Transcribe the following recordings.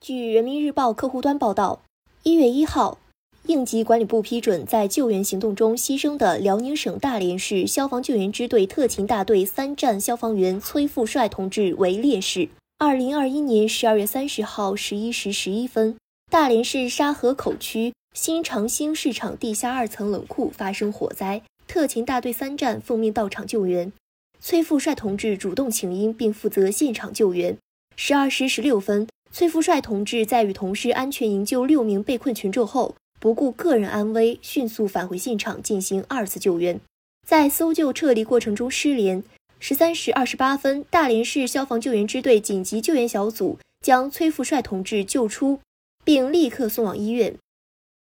据人民日报客户端报道，一月一号，应急管理部批准在救援行动中牺牲的辽宁省大连市消防救援支队特勤大队三站消防员崔富帅同志为烈士。二零二一年十二月三十号十一时十一分，大连市沙河口区新长兴市场地下二层冷库发生火灾，特勤大队三站奉命到场救援。崔富帅同志主动请缨，并负责现场救援。十二时十六分，崔富帅同志在与同事安全营救六名被困群众后，不顾个人安危，迅速返回现场进行二次救援。在搜救撤离过程中失联。十三时二十八分，大连市消防救援支队紧急救援小组将崔富帅同志救出，并立刻送往医院。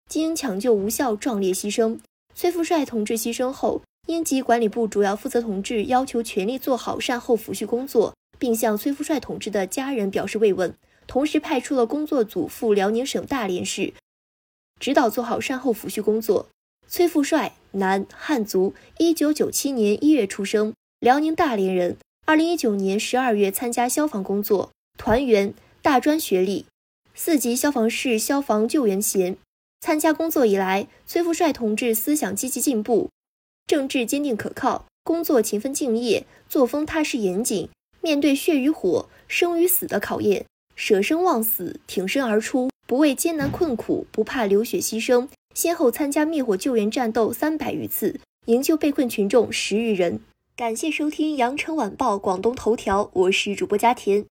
经抢救无效，壮烈牺牲。崔富帅同志牺牲后，应急管理部主要负责同志要求全力做好善后抚恤工作。并向崔富帅同志的家人表示慰问，同时派出了工作组赴辽宁省大连市，指导做好善后抚恤工作。崔富帅，男，汉族，一九九七年一月出生，辽宁大连人。二零一九年十二月参加消防工作，团员，大专学历，四级消防士消防救援衔。参加工作以来，崔富帅同志思想积极进步，政治坚定可靠，工作勤奋敬业，作风踏实严谨。面对血与火、生与死的考验，舍生忘死，挺身而出，不畏艰难困苦，不怕流血牺牲，先后参加灭火救援战斗三百余次，营救被困群众十余人。感谢收听羊城晚报广东头条，我是主播佳田。